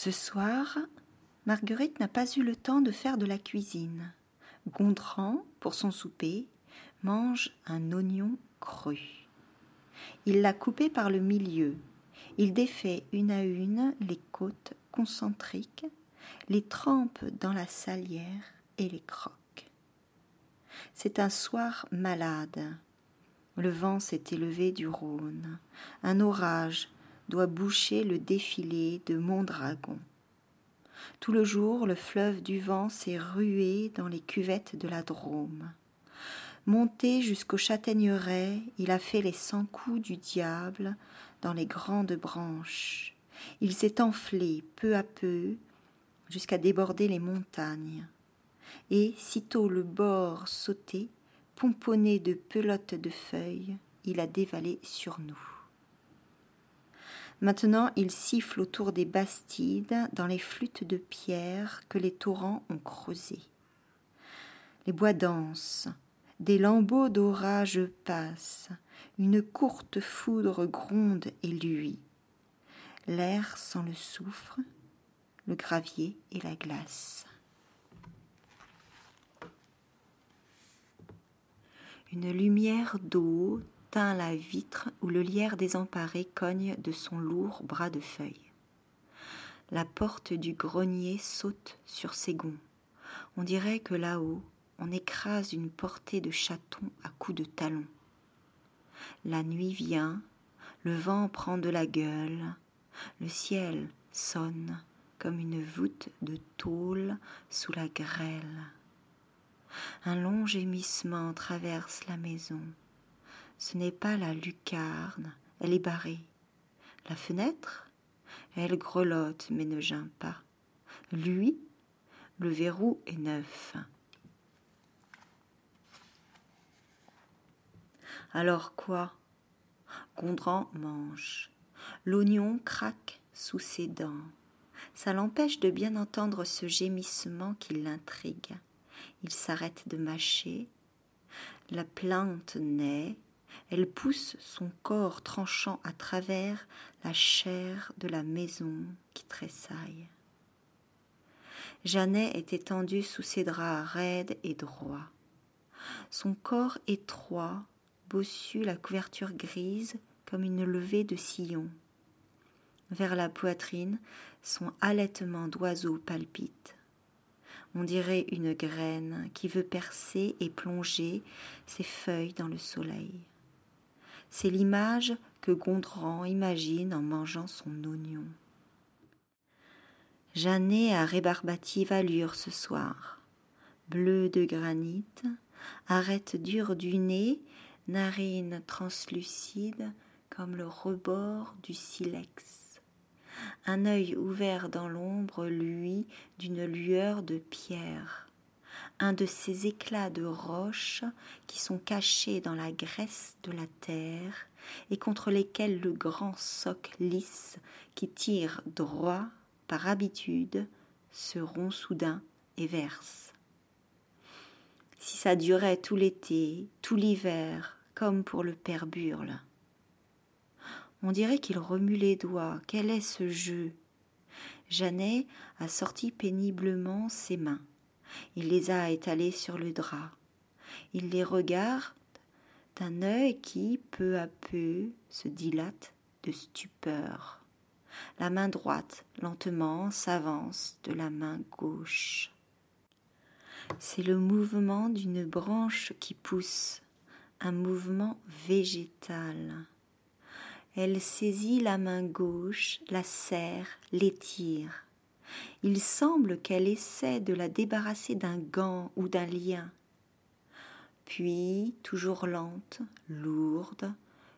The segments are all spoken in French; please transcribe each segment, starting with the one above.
Ce soir, Marguerite n'a pas eu le temps de faire de la cuisine. Gondran, pour son souper, mange un oignon cru. Il l'a coupé par le milieu. Il défait une à une les côtes concentriques, les trempe dans la salière et les croque. C'est un soir malade. Le vent s'est élevé du Rhône. Un orage doit boucher le défilé de Mondragon. Tout le jour, le fleuve du vent s'est rué dans les cuvettes de la Drôme. Monté jusqu'au châtaigneraie, il a fait les cent coups du diable dans les grandes branches. Il s'est enflé peu à peu jusqu'à déborder les montagnes. Et, sitôt le bord sauté, pomponné de pelotes de feuilles, il a dévalé sur nous. Maintenant il siffle autour des bastides dans les flûtes de pierre que les torrents ont creusées. Les bois dansent, des lambeaux d'orage passent, une courte foudre gronde et luit. L'air sent le soufre, le gravier et la glace. Une lumière d'eau la vitre où le lierre désemparé cogne de son lourd bras de feuilles. La porte du grenier saute sur ses gonds. On dirait que là-haut, on écrase une portée de chatons à coups de talons. La nuit vient, le vent prend de la gueule, le ciel sonne comme une voûte de tôle sous la grêle. Un long gémissement traverse la maison. Ce n'est pas la lucarne, elle est barrée. La fenêtre, elle grelotte mais ne geint pas. Lui, le verrou est neuf. Alors quoi? Gondran mange. L'oignon craque sous ses dents. Ça l'empêche de bien entendre ce gémissement qui l'intrigue. Il s'arrête de mâcher. La plante naît, elle pousse son corps tranchant à travers la chair de la maison qui tressaille. Jeannet est étendu sous ses draps raides et droits. Son corps étroit bossu la couverture grise comme une levée de sillon. Vers la poitrine, son halètement d'oiseau palpite. On dirait une graine qui veut percer et plonger ses feuilles dans le soleil. C'est l'image que Gondran imagine en mangeant son oignon. Jeannet a rébarbative allure ce soir. Bleu de granit, arête dure du nez, narine translucide comme le rebord du silex. Un œil ouvert dans l'ombre lui d'une lueur de pierre un de ces éclats de roche qui sont cachés dans la graisse de la terre et contre lesquels le grand soc lisse qui tire droit par habitude se rompt soudain et verse. Si ça durait tout l'été, tout l'hiver, comme pour le père Burle. On dirait qu'il remue les doigts. Quel est ce jeu? Jeannet a sorti péniblement ses mains. Il les a étalés sur le drap. Il les regarde d'un œil qui, peu à peu, se dilate de stupeur. La main droite, lentement, s'avance de la main gauche. C'est le mouvement d'une branche qui pousse, un mouvement végétal. Elle saisit la main gauche, la serre, l'étire. Il semble qu'elle essaie de la débarrasser d'un gant ou d'un lien. Puis, toujours lente, lourde,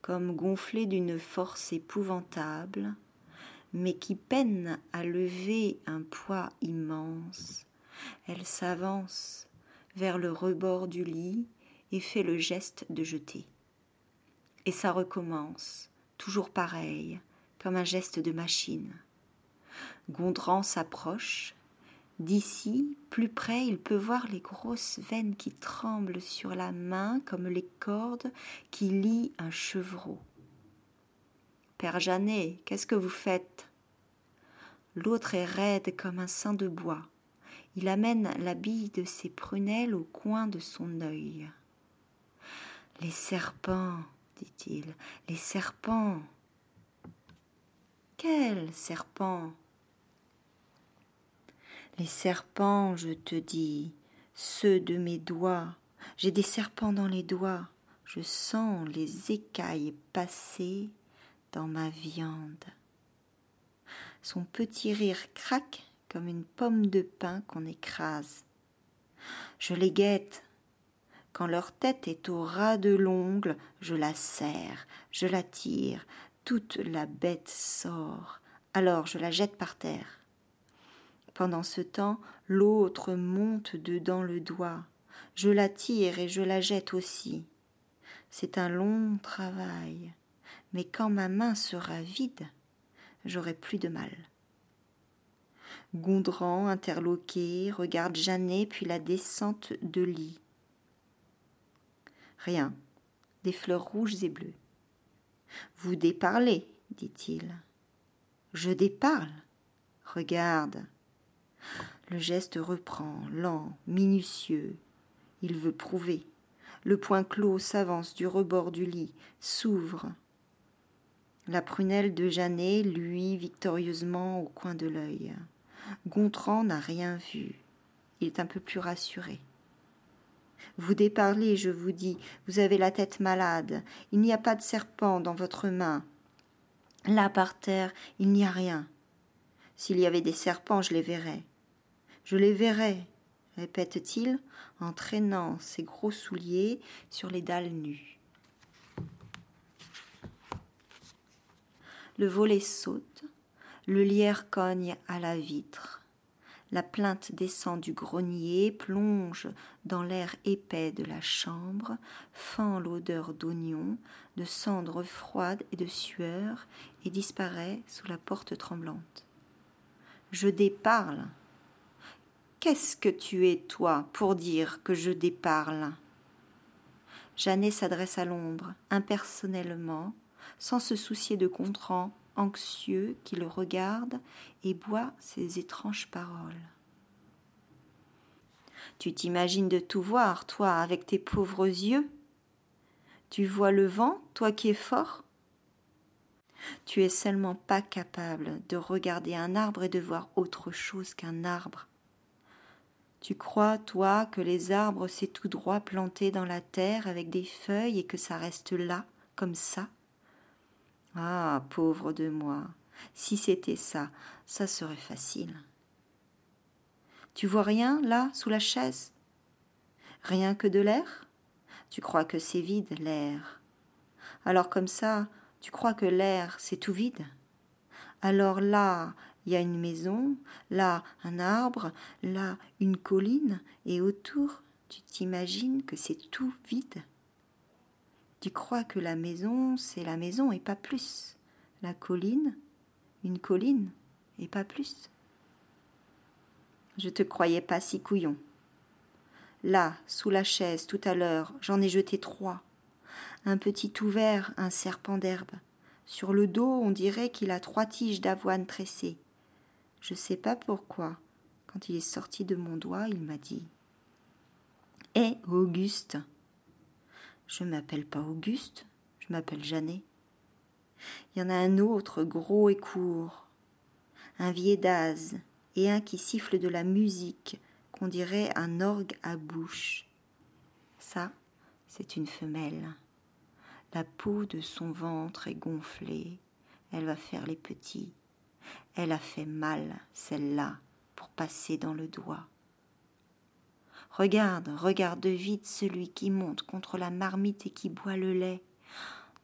comme gonflée d'une force épouvantable, mais qui peine à lever un poids immense, elle s'avance vers le rebord du lit et fait le geste de jeter. Et ça recommence, toujours pareil, comme un geste de machine. Gondran s'approche. D'ici, plus près, il peut voir les grosses veines qui tremblent sur la main comme les cordes qui lient un chevreau. Père Janet, qu'est-ce que vous faites? L'autre est raide comme un sein de bois. Il amène la bille de ses prunelles au coin de son œil. Les serpents, dit-il, les serpents. Quels serpents? Les serpents, je te dis, ceux de mes doigts. J'ai des serpents dans les doigts. Je sens les écailles passer dans ma viande. Son petit rire craque comme une pomme de pin qu'on écrase. Je les guette. Quand leur tête est au ras de l'ongle, je la serre, je la tire, toute la bête sort. Alors je la jette par terre. Pendant ce temps, l'autre monte dedans le doigt. Je la tire et je la jette aussi. C'est un long travail, mais quand ma main sera vide, j'aurai plus de mal. Gondran, interloqué, regarde Jeannet puis la descente de lit. Rien, des fleurs rouges et bleues. Vous déparlez, dit-il. Je déparle. Regarde. Le geste reprend, lent, minutieux. Il veut prouver. Le poing clos s'avance du rebord du lit, s'ouvre. La prunelle de Jeannet luit victorieusement au coin de l'œil. Gontran n'a rien vu. Il est un peu plus rassuré. Vous déparlez, je vous dis, vous avez la tête malade, il n'y a pas de serpent dans votre main. Là par terre, il n'y a rien. S'il y avait des serpents, je les verrais. Je les verrais, répète-t-il en traînant ses gros souliers sur les dalles nues. Le volet saute, le lierre cogne à la vitre. La plainte descend du grenier, plonge dans l'air épais de la chambre, fend l'odeur d'oignon, de cendres froides et de sueur, et disparaît sous la porte tremblante. Je déparle. Qu'est-ce que tu es, toi, pour dire que je déparle? Jeannet s'adresse à l'ombre, impersonnellement, sans se soucier de Contran anxieux qui le regarde et boit ses étranges paroles. Tu t'imagines de tout voir, toi, avec tes pauvres yeux? Tu vois le vent, toi qui es fort? Tu es seulement pas capable de regarder un arbre et de voir autre chose qu'un arbre. Tu crois, toi, que les arbres, c'est tout droit planté dans la terre avec des feuilles et que ça reste là, comme ça? Ah, pauvre de moi, si c'était ça, ça serait facile. Tu vois rien, là, sous la chaise? Rien que de l'air? Tu crois que c'est vide, l'air. Alors comme ça, tu crois que l'air, c'est tout vide? Alors là, il y a une maison, là, un arbre, là, une colline, et autour, tu t'imagines que c'est tout vide tu crois que la maison, c'est la maison et pas plus. La colline, une colline et pas plus. Je te croyais pas si couillon. Là, sous la chaise, tout à l'heure, j'en ai jeté trois. Un petit ouvert, un serpent d'herbe. Sur le dos, on dirait qu'il a trois tiges d'avoine tressées. Je sais pas pourquoi. Quand il est sorti de mon doigt, il m'a dit Eh, Auguste, je m'appelle pas Auguste, je m'appelle Jeannet. Il y en a un autre, gros et court, un d'az et un qui siffle de la musique, qu'on dirait un orgue à bouche. Ça, c'est une femelle. La peau de son ventre est gonflée, elle va faire les petits. Elle a fait mal, celle-là, pour passer dans le doigt. Regarde, regarde vite celui qui monte contre la marmite et qui boit le lait.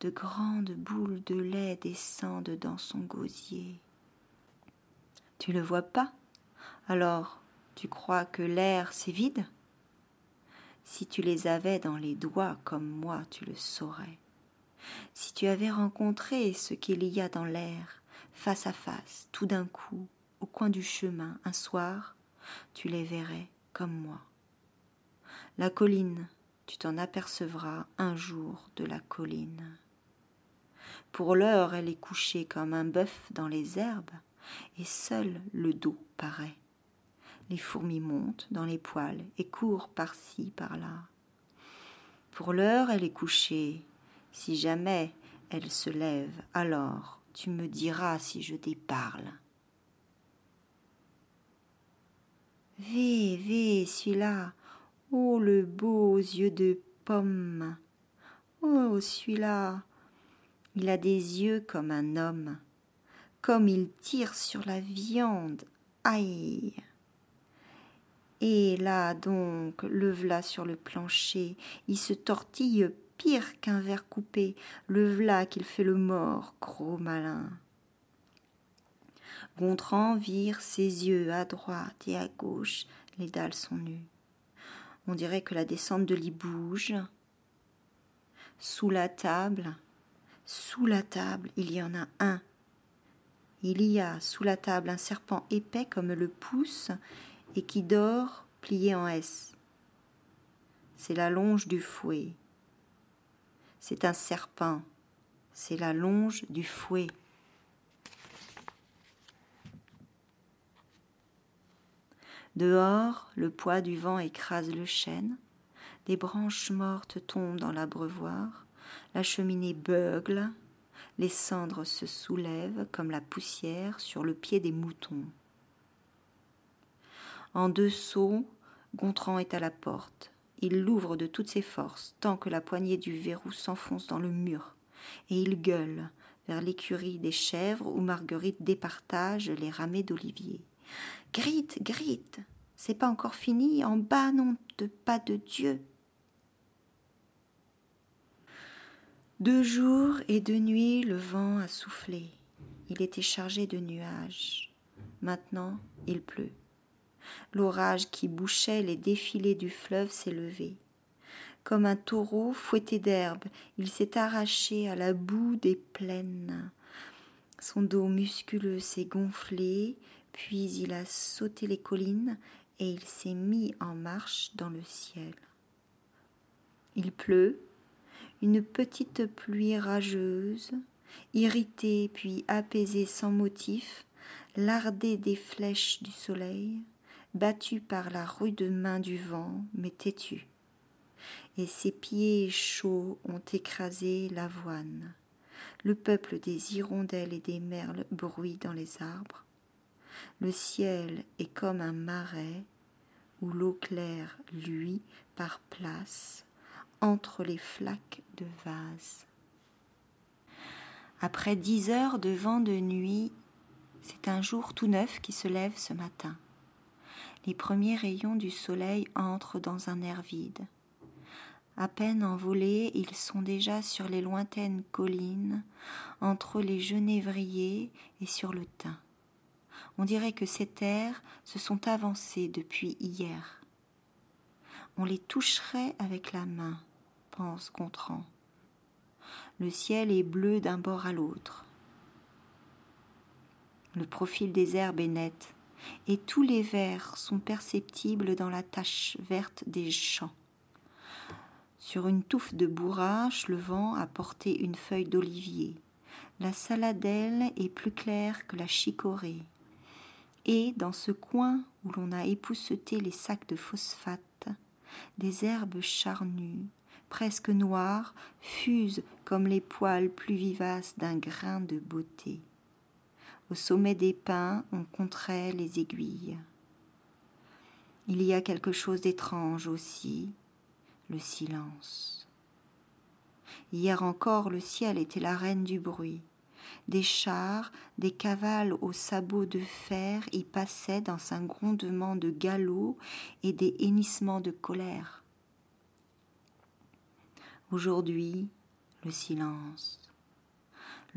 De grandes boules de lait descendent dans son gosier. Tu le vois pas? Alors, tu crois que l'air c'est vide? Si tu les avais dans les doigts comme moi, tu le saurais. Si tu avais rencontré ce qu'il y a dans l'air, face à face, tout d'un coup, au coin du chemin, un soir, tu les verrais comme moi. La colline, tu t'en apercevras un jour de la colline. Pour l'heure, elle est couchée comme un bœuf dans les herbes, et seul le dos paraît. Les fourmis montent dans les poils et courent par-ci, par-là. Pour l'heure, elle est couchée. Si jamais elle se lève, alors tu me diras si je déparle. Vé, vé, celui-là. Oh, le beau yeux de pomme. Oh, celui-là. Il a des yeux comme un homme. Comme il tire sur la viande. Aïe. Et là donc, le v'là sur le plancher, il se tortille pire qu'un verre coupé, le v'là qu'il fait le mort, gros malin. Gontran vire ses yeux à droite et à gauche, les dalles sont nues. On dirait que la descente de lit bouge. Sous la table, sous la table, il y en a un. Il y a sous la table un serpent épais comme le pouce et qui dort plié en S. C'est la longe du fouet. C'est un serpent. C'est la longe du fouet. Dehors, le poids du vent écrase le chêne, des branches mortes tombent dans l'abreuvoir, la cheminée beugle, les cendres se soulèvent comme la poussière sur le pied des moutons. En deux sauts, Gontran est à la porte. Il l'ouvre de toutes ses forces, tant que la poignée du verrou s'enfonce dans le mur, et il gueule vers l'écurie des chèvres où Marguerite départage les ramets d'olivier. Grite, grite, c'est pas encore fini, en bas, non de pas de Dieu. Deux jours et deux nuits, le vent a soufflé. Il était chargé de nuages. Maintenant, il pleut. L'orage qui bouchait les défilés du fleuve s'est levé. Comme un taureau fouetté d'herbe, il s'est arraché à la boue des plaines. Son dos musculeux s'est gonflé, puis il a sauté les collines et il s'est mis en marche dans le ciel. Il pleut, une petite pluie rageuse, irritée puis apaisée sans motif, lardée des flèches du soleil, battue par la rude main du vent, mais têtue. Et ses pieds chauds ont écrasé l'avoine. Le peuple des hirondelles et des merles bruit dans les arbres. Le ciel est comme un marais où l'eau claire luit par place entre les flaques de vase. Après dix heures de vent de nuit, c'est un jour tout neuf qui se lève ce matin. Les premiers rayons du soleil entrent dans un air vide. À peine envolés, ils sont déjà sur les lointaines collines, entre les genévriers et sur le thym. On dirait que ces terres se sont avancées depuis hier. On les toucherait avec la main, pense Gontran. Le ciel est bleu d'un bord à l'autre. Le profil des herbes est net, et tous les vers sont perceptibles dans la tache verte des champs. Sur une touffe de bourrache, le vent a porté une feuille d'olivier. La saladelle est plus claire que la chicorée et dans ce coin où l'on a épousseté les sacs de phosphate, des herbes charnues, presque noires, fusent comme les poils plus vivaces d'un grain de beauté. Au sommet des pins, on compterait les aiguilles. Il y a quelque chose d'étrange aussi, le silence. Hier encore, le ciel était la reine du bruit des chars, des cavales aux sabots de fer y passaient dans un grondement de galop et des hennissements de colère. Aujourd'hui, le silence.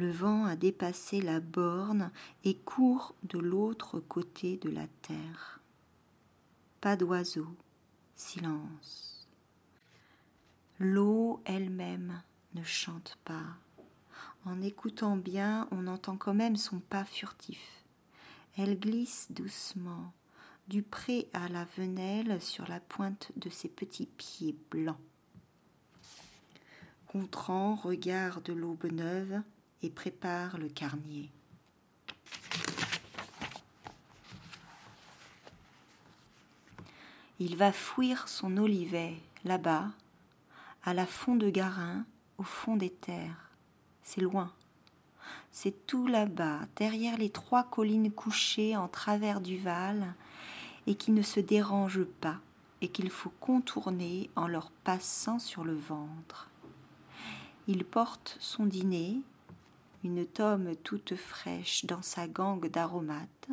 Le vent a dépassé la borne et court de l'autre côté de la terre. Pas d'oiseaux, silence. L'eau elle-même ne chante pas. En écoutant bien, on entend quand même son pas furtif. Elle glisse doucement, du pré à la venelle sur la pointe de ses petits pieds blancs. Gontran regarde l'aube neuve et prépare le carnier. Il va fouir son olivet là-bas, à la fond de Garin, au fond des terres. C'est loin. C'est tout là-bas, derrière les trois collines couchées en travers du Val, et qui ne se dérangent pas, et qu'il faut contourner en leur passant sur le ventre. Il porte son dîner, une tome toute fraîche dans sa gangue d'aromates,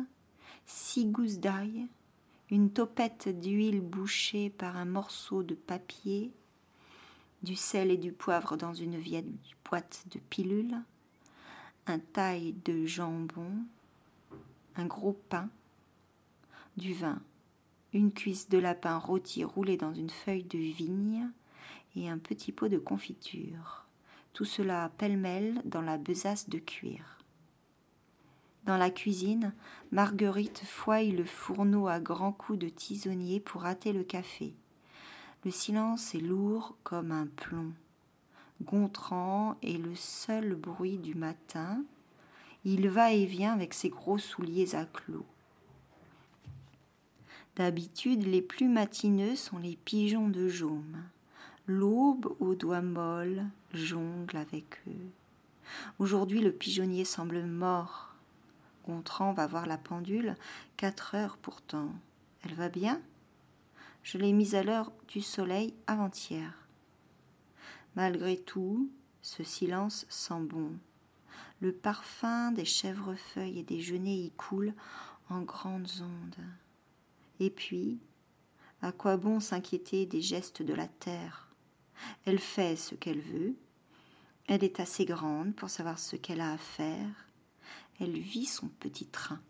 six gousses d'ail, une topette d'huile bouchée par un morceau de papier, du sel et du poivre dans une vieille boîte de pilules, un taille de jambon, un gros pain, du vin, une cuisse de lapin rôti roulée dans une feuille de vigne et un petit pot de confiture. Tout cela pêle-mêle dans la besace de cuir. Dans la cuisine, Marguerite fouille le fourneau à grands coups de tisonnier pour hâter le café. Le silence est lourd comme un plomb. Gontran est le seul bruit du matin. Il va et vient avec ses gros souliers à clous. D'habitude, les plus matineux sont les pigeons de jaume. L'aube aux doigts molles jongle avec eux. Aujourd'hui, le pigeonnier semble mort. Gontran va voir la pendule, quatre heures pourtant. Elle va bien? Je l'ai mise à l'heure du soleil avant-hier. Malgré tout, ce silence sent bon. Le parfum des chèvrefeuilles et des genêts y coule en grandes ondes. Et puis, à quoi bon s'inquiéter des gestes de la terre? Elle fait ce qu'elle veut, elle est assez grande pour savoir ce qu'elle a à faire, elle vit son petit train.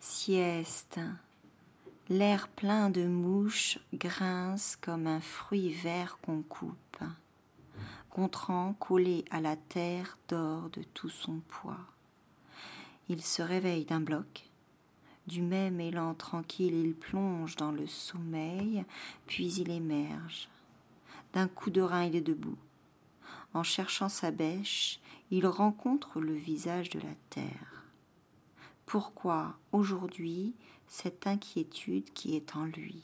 Sieste. L'air plein de mouches grince comme un fruit vert qu'on coupe. Gontran, collé à la terre, dort de tout son poids. Il se réveille d'un bloc, du même élan tranquille, il plonge dans le sommeil, puis il émerge. D'un coup de rein, il est debout. En cherchant sa bêche, il rencontre le visage de la terre. Pourquoi aujourd'hui cette inquiétude qui est en lui?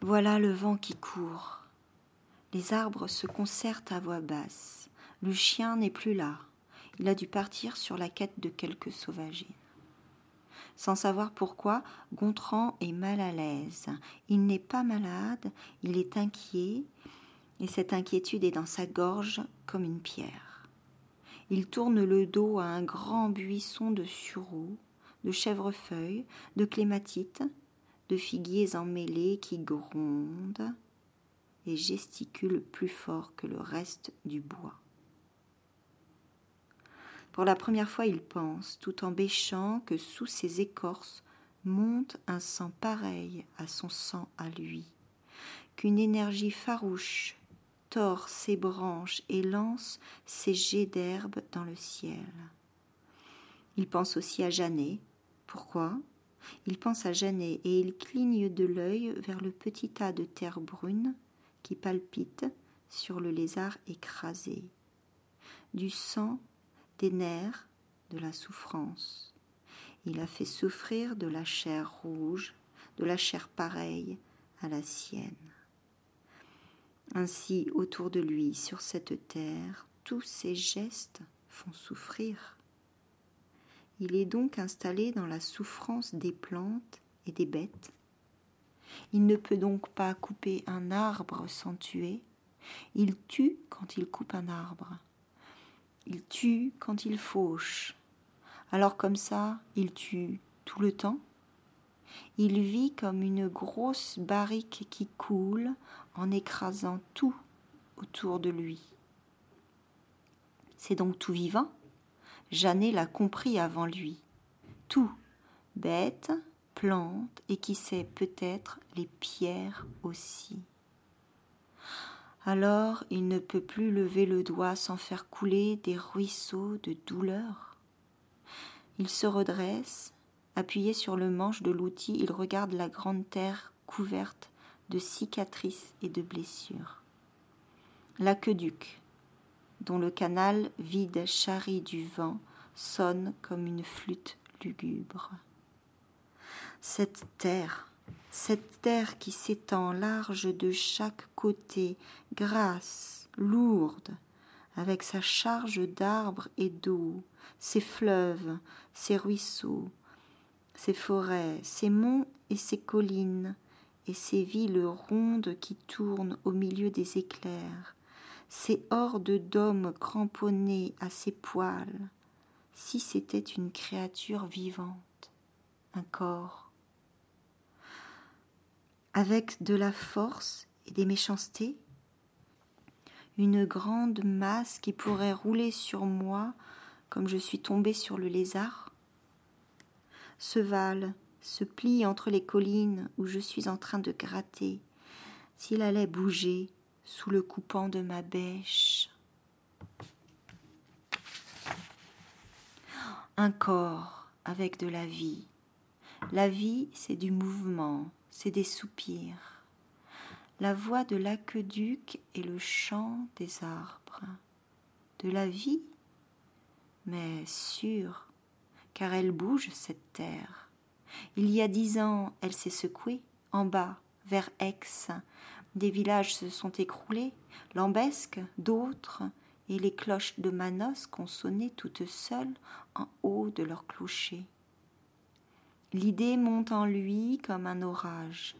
Voilà le vent qui court. Les arbres se concertent à voix basse. Le chien n'est plus là. Il a dû partir sur la quête de quelques sauvagines. Sans savoir pourquoi, Gontran est mal à l'aise. Il n'est pas malade, il est inquiet, et cette inquiétude est dans sa gorge comme une pierre. Il tourne le dos à un grand buisson de sureaux, de chèvrefeuilles, de clématites, de figuiers emmêlés qui grondent et gesticulent plus fort que le reste du bois. Pour la première fois, il pense, tout en bêchant, que sous ses écorces monte un sang pareil à son sang à lui, qu'une énergie farouche tord ses branches et lance ses jets d'herbe dans le ciel. Il pense aussi à Jeannet. Pourquoi? Il pense à Jeannet et il cligne de l'œil vers le petit tas de terre brune qui palpite sur le lézard écrasé. Du sang des nerfs, de la souffrance. Il a fait souffrir de la chair rouge, de la chair pareille à la sienne. Ainsi, autour de lui, sur cette terre, tous ses gestes font souffrir. Il est donc installé dans la souffrance des plantes et des bêtes. Il ne peut donc pas couper un arbre sans tuer. Il tue quand il coupe un arbre. Il tue quand il fauche. Alors comme ça, il tue tout le temps. Il vit comme une grosse barrique qui coule en écrasant tout autour de lui. C'est donc tout vivant. Jeannet l'a compris avant lui. Tout, bête, plante et qui sait peut-être les pierres aussi alors il ne peut plus lever le doigt sans faire couler des ruisseaux de douleur. Il se redresse, appuyé sur le manche de l'outil, il regarde la grande terre couverte de cicatrices et de blessures. L'aqueduc, dont le canal vide charrie du vent, sonne comme une flûte lugubre. Cette terre, cette terre qui s'étend large de chaque côté, grasse, lourde, avec sa charge d'arbres et d'eau, ses fleuves, ses ruisseaux, ses forêts, ses monts et ses collines, et ces villes rondes qui tournent au milieu des éclairs, ces hordes d'hommes cramponnés à ses poils, si c'était une créature vivante, un corps, avec de la force et des méchancetés, une grande masse qui pourrait rouler sur moi comme je suis tombée sur le lézard Ce val se plie entre les collines où je suis en train de gratter, s'il allait bouger sous le coupant de ma bêche. Un corps avec de la vie. La vie, c'est du mouvement, c'est des soupirs. La voix de l'aqueduc et le chant des arbres. De la vie, mais sûre, car elle bouge cette terre il y a dix ans, elle s'est secouée, en bas, vers Aix. Des villages se sont écroulés, Lambesque, d'autres, et les cloches de Manosque ont sonné toutes seules en haut de leur clocher. L'idée monte en lui comme un orage.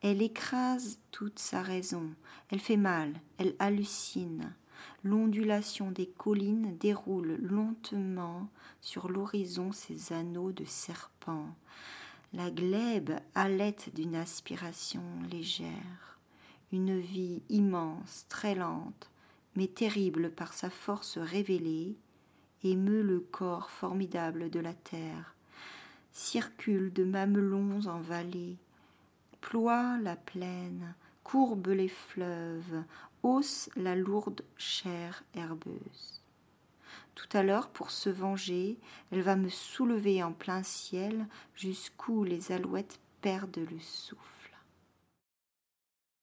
Elle écrase toute sa raison, elle fait mal, elle hallucine. L'ondulation des collines déroule lentement sur l'horizon ses anneaux de serpent. La glèbe halète d'une aspiration légère. Une vie immense, très lente, mais terrible par sa force révélée, émeut le corps formidable de la terre, circule de mamelons en vallée, ploie la plaine, courbe les fleuves, hausse la lourde chair herbeuse. Tout à l'heure, pour se venger, elle va me soulever en plein ciel jusqu'où les alouettes perdent le souffle.